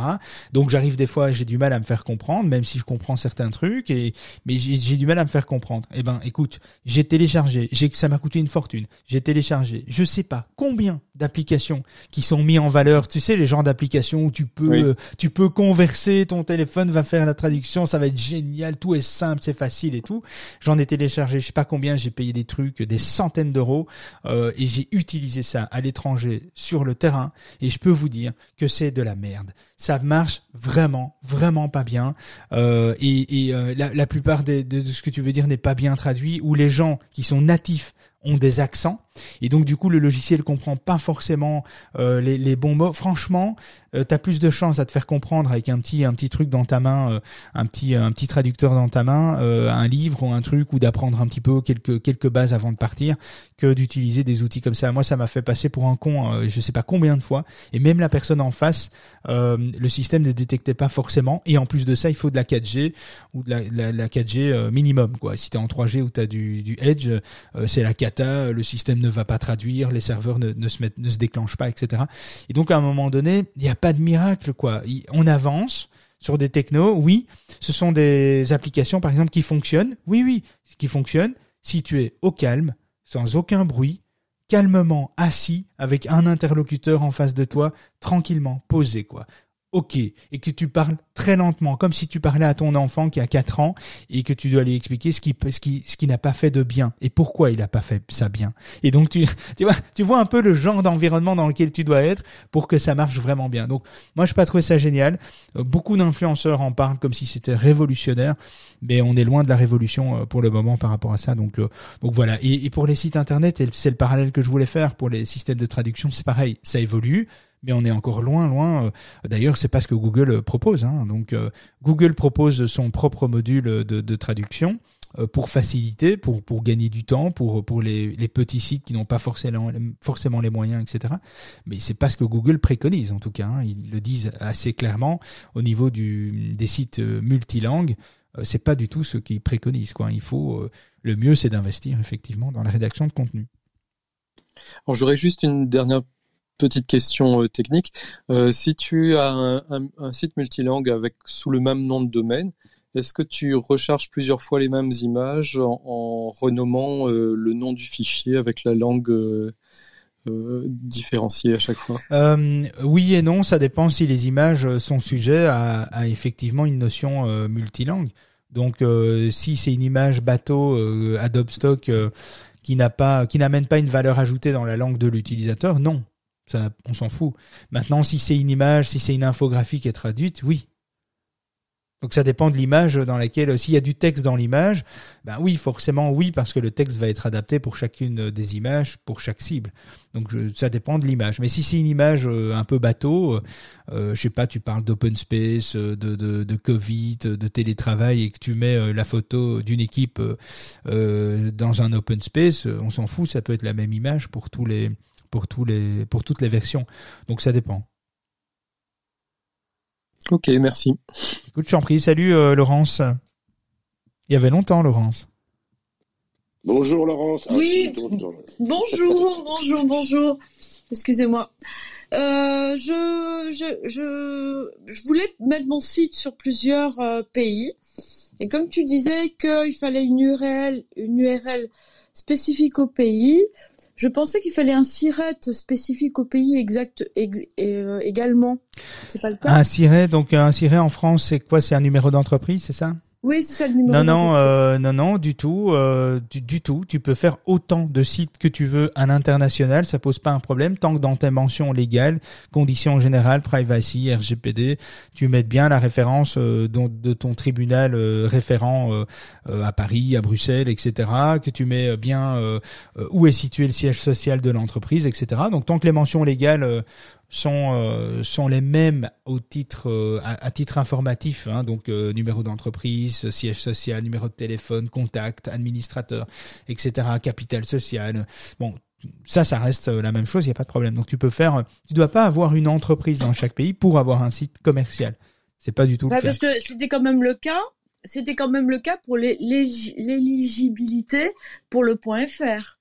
Donc j'arrive des fois, j'ai du mal à me faire comprendre, même si je comprends certains un truc et mais j'ai du mal à me faire comprendre. Eh ben, écoute, j'ai téléchargé, j'ai ça m'a coûté une fortune. J'ai téléchargé, je sais pas combien d'applications qui sont mis en valeur. Tu sais les genres d'applications où tu peux euh, tu peux converser, ton téléphone va faire la traduction, ça va être génial, tout est simple, c'est facile et tout. J'en ai téléchargé, je sais pas combien, j'ai payé des trucs, des centaines d'euros euh, et j'ai utilisé ça à l'étranger sur le terrain et je peux vous dire que c'est de la merde. Ça marche vraiment vraiment pas bien. Euh, et et, la, la, plupart de, de, ce que tu veux dire n'est pas bien traduit, ou les gens qui sont natifs ont des accents et donc du coup le logiciel comprend pas forcément euh, les, les, bons mots. Franchement, euh, tu plus de chances à te faire comprendre avec un petit un petit truc dans ta main, euh, un petit un petit traducteur dans ta main, euh, un livre ou un truc ou d'apprendre un petit peu quelques quelques bases avant de partir que d'utiliser des outils comme ça. Moi, ça m'a fait passer pour un con, je sais pas combien de fois. Et même la personne en face, le système ne détectait pas forcément. Et en plus de ça, il faut de la 4G ou de la, la, la 4G minimum quoi. Si t'es en 3G ou t'as du du Edge, c'est la cata. Le système ne va pas traduire, les serveurs ne, ne ne se déclenchent pas, etc. Et donc à un moment donné, il n'y a pas de miracle, quoi. On avance sur des technos, oui. Ce sont des applications, par exemple, qui fonctionnent. Oui, oui, qui fonctionnent. Si tu es au calme, sans aucun bruit, calmement assis, avec un interlocuteur en face de toi, tranquillement, posé, quoi ok, et que tu parles très lentement, comme si tu parlais à ton enfant qui a 4 ans et que tu dois lui expliquer ce qui ce qui ce qui n'a pas fait de bien et pourquoi il n'a pas fait ça bien. Et donc tu *laughs* tu vois tu vois un peu le genre d'environnement dans lequel tu dois être pour que ça marche vraiment bien. Donc moi je pas trouvé ça génial. Euh, beaucoup d'influenceurs en parlent comme si c'était révolutionnaire, mais on est loin de la révolution euh, pour le moment par rapport à ça. Donc euh, donc voilà. Et, et pour les sites internet, c'est le parallèle que je voulais faire pour les systèmes de traduction, c'est pareil, ça évolue mais on est encore loin, loin. Euh, d'ailleurs, c'est pas ce que Google euh, propose. Hein. Donc, euh, Google propose son propre module de, traduction pour faciliter, pour gagner du temps, pour les, petits sites qui n'ont pas forcément les moyens, etc. Mais c'est pas ce que Google préconise en tout cas. Hein. Ils le disent assez clairement au niveau des sites multilangues. C'est pas du tout ce qu'ils préconisent. Il faut le mieux, c'est d'investir effectivement dans la rédaction de contenu. Alors j'aurais juste une dernière petite question euh, technique. Euh, si tu as un, site multilingue avec sous le même nom de domaine, est-ce que tu recharges plusieurs fois les mêmes images en, renommant euh, le nom du fichier avec la langue différenciée à chaque fois? Oui et non, ça dépend si les images sont sujets à, effectivement une notion multilingue. Donc si c'est une image bateau Adobe Stock qui n'a pas, qui n'amène pas une valeur ajoutée dans la langue de l'utilisateur, non, on s'en fout. Maintenant, si c'est une image, si c'est une infographie qui est traduite, oui. Donc ça dépend de l'image dans laquelle, s'il y a du texte dans l'image, ben oui, forcément oui, parce que le texte va être adapté pour chacune des images, pour chaque cible. Donc ça dépend de l'image. Mais si c'est une image euh, un peu bateau, euh, je sais pas, tu parles d'open space, de, de, Covid, de télétravail et que tu mets euh, la photo d'une équipe euh, dans un open space, on s'en fout, ça peut être la même image pour tous les pour, tous les, pour toutes les versions. Donc ça dépend. Ok, merci. Écoute, je t'en prie. Salut euh, Laurence. Il y avait longtemps, Laurence. Bonjour Laurence. Ah, oui, bonjour, bonjour, bonjour. Excusez-moi. Euh, je, je, je, je, voulais mettre mon site sur plusieurs euh, pays. Et comme tu disais qu'il fallait une URL, une URL spécifique au pays, je pensais qu'il fallait un SIRET spécifique au pays exact euh, également. C'est pas le cas? Un SIRET, donc un SIRET en France, c'est quoi? C'est un numéro d'entreprise, c'est ça? Oui, c'est ça le numéro. Non, non, euh, non, non, du tout, euh, du, tout. Tu peux faire autant de sites que tu veux à l'international, ça pose pas un problème tant que dans tes mentions légales, conditions générales, privacy, RGPD, tu mets bien la référence euh, de ton tribunal euh, référent euh, à Paris, à Bruxelles, etc. Que tu mets bien où est situé le siège social de l'entreprise, etc. Donc tant que les mentions légales sont euh, sont les mêmes au titre euh, à, titre informatif hein, donc euh, numéro d'entreprise siège social numéro de téléphone contact administrateur etc capital social. Bon ça ça reste la même chose il y a pas de problème. Donc tu peux faire tu dois pas avoir une entreprise dans chaque pays pour avoir un site commercial. C'est pas du tout le cas. parce que c'était quand même le cas c'était quand même le cas pour l'éligibilité pour le point .fr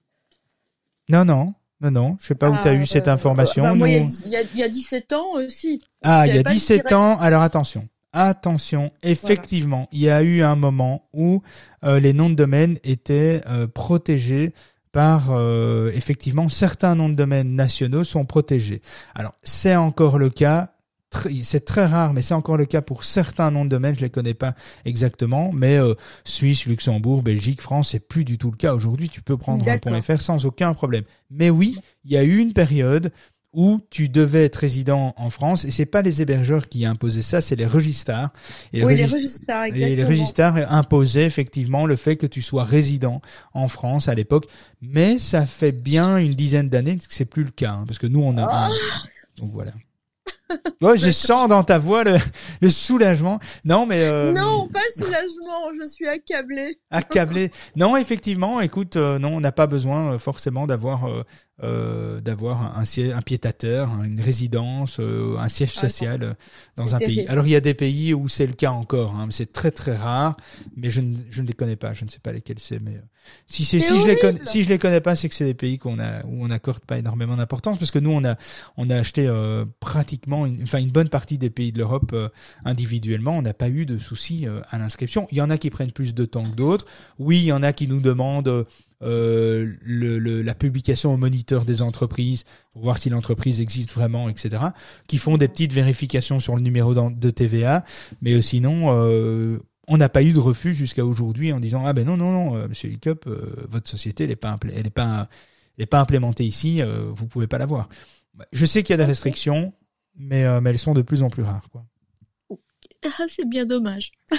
non non non, non, je sais pas où tu as eu ah, cette information. Bah, moi, il y, a 17 ans aussi. Ah, il y a 17 ans. Alors attention, attention. Effectivement, il y a eu un moment où euh, les noms de domaine étaient euh, protégés par euh, effectivement certains noms de domaine nationaux sont protégés. Alors c'est encore le cas c'est très rare, mais c'est encore le cas pour certains noms de domaine, je les connais pas exactement, mais euh, Suisse, Luxembourg, Belgique, France, c'est plus du tout le cas aujourd'hui. Tu peux prendre un .fr sans aucun problème. Mais oui, il y a eu une période où tu devais être résident en France et c'est pas les hébergeurs qui imposaient ça, c'est les registrars. Et oui, les registrars, exactement. Et les registrars imposaient effectivement le fait que tu sois résident en France à l'époque, mais ça fait bien une dizaine d'années que c'est plus le cas, hein, parce que nous on a. Ah. Donc voilà. Ouais, je sens dans ta voix le, le soulagement. Non, mais euh... non, pas soulagement. Je suis accablé. Accablé. Non, effectivement. Écoute, euh, non, on n'a pas besoin euh, forcément d'avoir euh, d'avoir un, un, pied à terre, une résidence, un siège ah, social dans un pays. Alors il y a des pays où c'est le cas encore, hein, c'est très très rare, mais je ne, je ne les connais pas, je ne sais pas lesquels c'est, mais si je les connais si je les connais pas, c'est que c'est des pays qu'on a où on n'accorde pas énormément d'importance parce que nous on a on a acheté pratiquement une, enfin une bonne partie des pays de l'Europe individuellement, on n'a pas eu de soucis à l'inscription. Il y en a qui prennent plus de temps que d'autres. Oui, il y en a qui nous demandent euh, le, la publication au moniteur des entreprises pour voir si l'entreprise existe vraiment, etc. Qui font des petites vérifications sur le numéro de TVA, mais sinon, euh, on n'a pas eu de refus jusqu'à aujourd'hui en disant ah ben non non non, euh, Monsieur Hiccup, euh, votre société elle est pas elle est pas elle est pas implémentée ici, vous pouvez pas l'avoir. Je sais qu'il y a des restrictions, mais mais elles sont de plus en plus rares quoi. *laughs* Ah, c'est bien dommage. *laughs*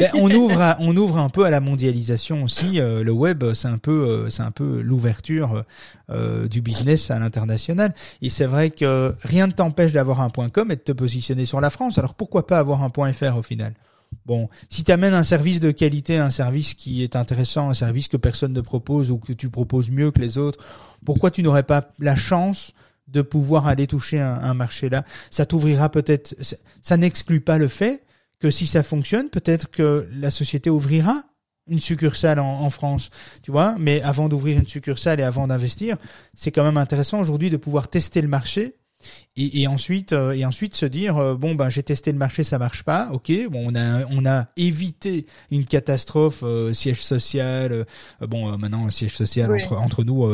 Ben, on ouvre, on ouvre un peu à la mondialisation aussi. Euh, le web, c'est un peu, euh, c'est un peu l'ouverture euh, du business à l'international. Et c'est vrai que rien ne t'empêche d'avoir un point .com et de te positionner sur la France. Alors pourquoi pas avoir un point .fr au final? Bon, si tu amènes un service de qualité, un service qui est intéressant, un service que personne ne propose ou que tu proposes mieux que les autres, pourquoi tu n'aurais pas la chance de pouvoir aller toucher un, marché là? Ça t'ouvrira peut-être, ça n'exclut pas le fait que si ça fonctionne, peut-être que la société ouvrira une succursale en, en, France, tu vois? Mais avant d'ouvrir une succursale et avant d'investir, c'est quand même intéressant aujourd'hui de pouvoir tester le marché et, et, ensuite euh, et ensuite se dire euh, bon ben j'ai testé le marché ça marche pas. Ok bon on a on a évité une catastrophe euh, siège social bon maintenant siège social entre entre nous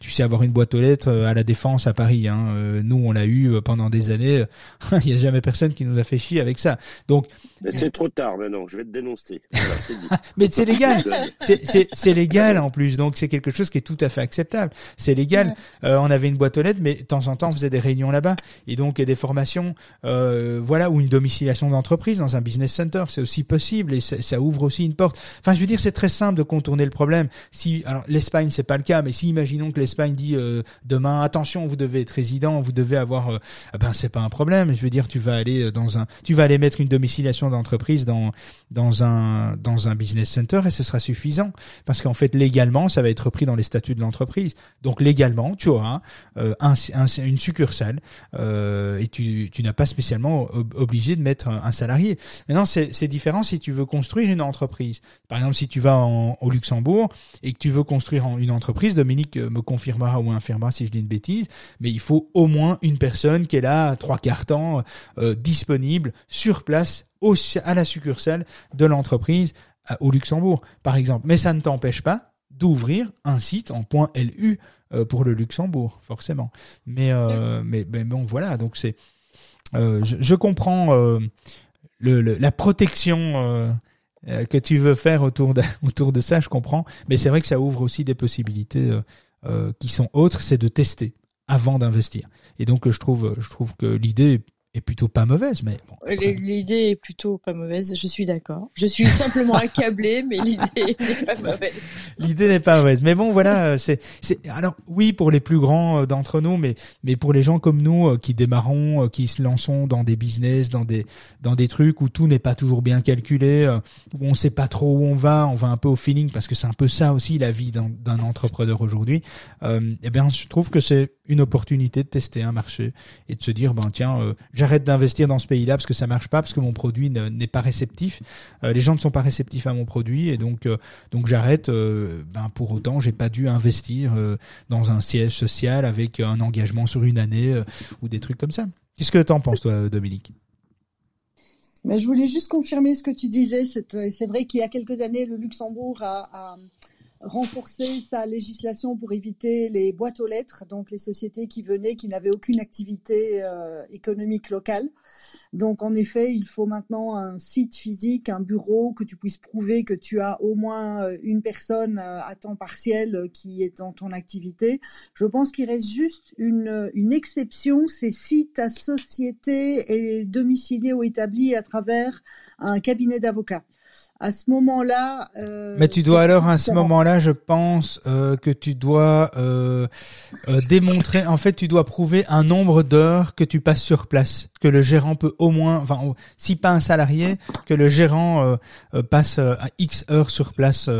tu sais avoir une boîte aux lettres à la défense à Paris hein, nous on l'a eu pendant des années *laughs* il y a jamais personne qui nous a fait chier avec ça. Donc c'est trop tard maintenant je vais te dénoncer. *laughs* Mais c'est légal. C'est c'est légal en plus. Donc c'est quelque chose qui est tout à fait acceptable. C'est légal. On avait une boîte aux lettres mais de temps en temps on faisait des réunions là-bas et donc des formations, euh, voilà, ou une domiciliation d'entreprise dans un business center, c'est aussi possible et ça ouvre aussi une porte. Enfin, je veux dire, c'est très simple de contourner le problème. Si, alors l'Espagne c'est pas le cas, mais si imaginons que l'Espagne dit euh, demain, attention, vous devez être résident, vous devez avoir, euh, eh ben c'est pas un problème. Je veux dire, tu vas aller dans un, tu vas aller mettre une domiciliation d'entreprise dans dans un dans un business center et ce sera suffisant parce qu'en fait légalement ça va être repris dans les statuts de l'entreprise. Donc légalement, tu auras euh, un, une succursale euh, et tu, n'as pas spécialement obligé de mettre un, salarié. Maintenant, c'est différent si tu veux construire une entreprise. Par exemple, si tu vas au Luxembourg et que tu veux construire une entreprise, Dominique me confirmera ou infirmera si je dis une bêtise, mais il faut au moins une personne qui est là trois quarts temps euh, disponible sur place à la succursale de l'entreprise au Luxembourg, par exemple. Mais ça ne t'empêche pas d'ouvrir un site en .lu euh, pour le Luxembourg, forcément. Mais, euh, mais, mais, bon, voilà, donc c'est... Euh, je, je, comprends euh, le, le, la protection que tu veux faire autour de, *laughs* autour de ça, je comprends. Mais c'est vrai que ça ouvre aussi des possibilités qui sont autres, c'est de tester avant d'investir. Et donc je trouve, je trouve que l'idée est plutôt pas mauvaise, mais bon. L'idée est plutôt pas mauvaise, je suis d'accord. Je suis simplement *laughs* accablé, mais l'idée n'est pas mauvaise. L'idée n'est pas mauvaise, mais bon, voilà, euh, c'est, c'est, alors oui pour les plus grands euh, d'entre nous, mais mais pour les gens comme nous euh, qui démarrons, qui se lançons dans des business, dans des dans des trucs où tout n'est pas toujours bien calculé, où on sait pas trop où on va, on va un peu au feeling parce que c'est un peu ça aussi la vie d'un, d'un entrepreneur aujourd'hui. Euh, eh bien, je trouve que c'est une opportunité de tester un marché et de se dire ben tiens euh, j'arrête d'investir dans ce pays-là parce que ça marche pas parce que mon produit n'est pas réceptif. Euh, les gens ne sont pas réceptifs à mon produit et donc euh, donc j'arrête ben pour autant j'ai pas dû investir dans un siège social avec un engagement sur une année ou des trucs comme ça. Qu'est-ce que tu en penses toi Dominique? Mais je voulais juste confirmer ce que tu disais. C'est vrai qu'il y a quelques années, le Luxembourg a, renforcer sa législation pour éviter les boîtes aux lettres, donc les sociétés qui venaient, qui n'avaient aucune activité euh, économique locale. Donc en effet, il faut maintenant un site physique, un bureau, que tu puisses prouver que tu as au moins euh, une personne euh, à temps partiel qui est dans ton activité. Je pense qu'il reste juste une, une exception, c'est si ta société est domiciliée ou établie à travers un cabinet d'avocats à ce moment-là. Euh, Mais tu dois alors à ce moment-là, je pense euh, que tu dois euh, euh, démontrer. En fait, tu dois prouver un nombre d'heures que tu passes sur place, que le gérant peut au moins, enfin, si pas un salarié, que le gérant euh, passe à X heures sur place.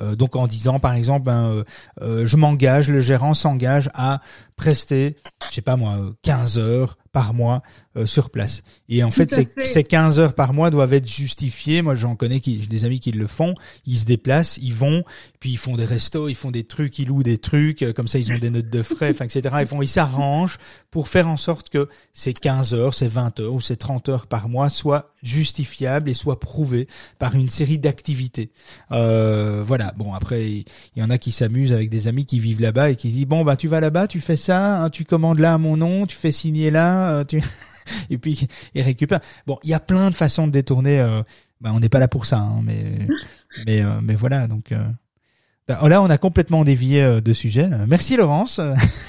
donc en disant, par exemple, ben, je m'engage, le gérant s'engage à prester, je sais pas moi, 15 heures par mois euh, sur place. Et en fait, ces, 15 heures par mois doivent être justifiées. Moi, j'en connais qui, j'ai des amis qui le font. Ils se déplacent, ils vont, puis ils font des restos, ils font des trucs, ils louent des trucs, euh, comme ça, ils ont des notes de frais, enfin, etc. Ils font, ils s'arrangent pour faire en sorte que ces 15 heures, ces 20 heures ou ces 30 heures par mois soient justifiables et soient prouvées par une série d'activités. Euh, voilà. Bon, après, il y, en a qui s'amusent avec des amis qui vivent là-bas et qui disent bon, bah, tu vas là-bas, tu fais ça, hein, tu commandes là à mon nom, tu fais signer là, euh, tu *laughs* et puis il récupère. Bon, il y a plein de façons de détourner. Euh, bah, on n'est pas là pour ça, hein, mais *laughs* mais euh, mais voilà. Donc bah, là, on a complètement dévié de sujet. Merci Laurence.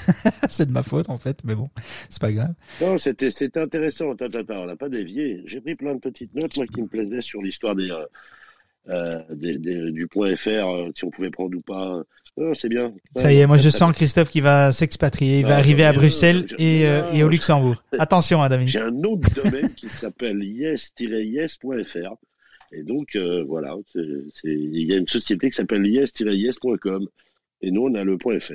*laughs* c'est de ma faute en fait, mais bon, c'est pas grave. Non, c'était c'était intéressant. on n'a pas dévié. J'ai pris plein de petites notes moi qui me plaisaient sur l'histoire des, du point FR, si on pouvait prendre ou pas Oh, c'est bien. Ça y est, moi je sens Christophe qui va s'expatrier. Il va arriver à Bruxelles et, euh, et, au Luxembourg. *laughs* Attention, hein. J'ai un autre domaine qui s'appelle yes-yes.fr. Et donc, euh, voilà, il y a une société qui s'appelle yes-yes.com. Et nous, on a le .fr.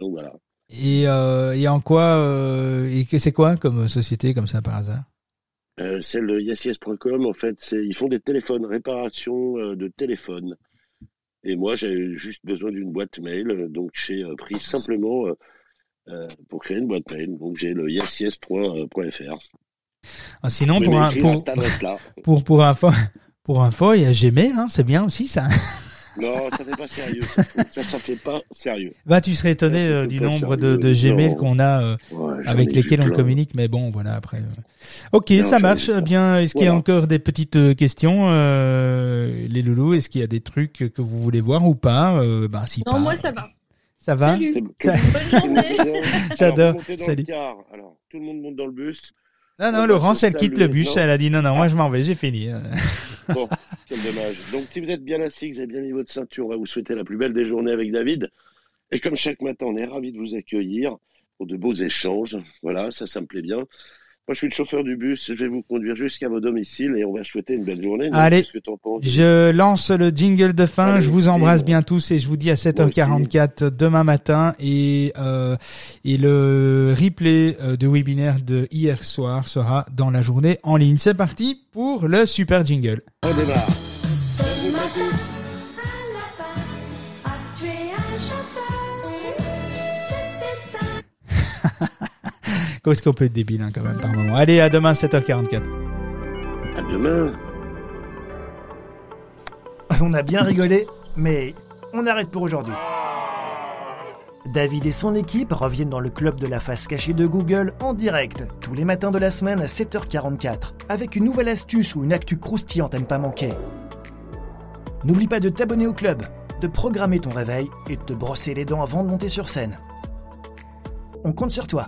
Donc voilà. Et, euh, et en quoi, euh, et c'est quoi comme société comme ça par hasard? Euh, C'est le yes-yes.com. En fait, ils font des téléphones, réparation de téléphones. Et moi, j'ai juste besoin d'une boîte mail. Donc, j'ai euh, pris simplement euh, euh, pour créer une boîte mail. Donc, j'ai le yesyes.fr. Ah, sinon, pour, un, pour, pour, pour, info, pour info, il y a Gmail, hein, c'est bien aussi ça. Non, ça fait pas sérieux. Ça, ça fait pas sérieux. Bah, tu serais étonné euh, du nombre de, de Gmail qu'on a euh, avec lesquels on communique, mais bon, voilà. Après, euh. ok, ça marche. Bien, est-ce qu'il y a encore des petites questions, les loulous? Est-ce qu'il y a des trucs que vous voulez voir ou pas? Bah, si non, moi ça va. Ça va? Salut. Bonne journée. *laughs* J'adore. Salut. Alors, tout le monde monte dans le bus. Non, non, Laurence, elle quitte le bus, elle a dit non, non, moi je m'en vais, j'ai fini. Bon, *laughs* dommage. Donc si vous êtes bien assis, que vous avez bien mis votre ceinture, on va vous souhaiter la plus belle des journées avec David. Et comme chaque matin, on est ravis de vous accueillir pour de beaux échanges. Voilà, ça, ça me plaît bien. Moi, je suis le chauffeur du bus. Je vais vous conduire jusqu'à vos domiciles et on va souhaiter une belle journée. Allez, je lance le jingle de fin. je vous embrasse bien tous et je vous dis à 7h44 demain matin. Et, euh, et le replay euh, de webinaire de hier soir sera dans la journée en ligne. C'est parti pour le super jingle. On démarre. Qu'est-ce qu'on peut être débile hein, quand même par moment? Allez, à demain 7h44. À demain. *laughs* On a bien rigolé, mais on arrête pour aujourd'hui. David et son équipe reviennent dans le club de la face cachée de Google en direct, tous les matins de la semaine à 7h44, avec une nouvelle astuce ou une actu croustillante à ne pas manquer. N'oublie pas de t'abonner au club, de programmer ton réveil et de te brosser les dents avant de monter sur scène. On compte sur toi.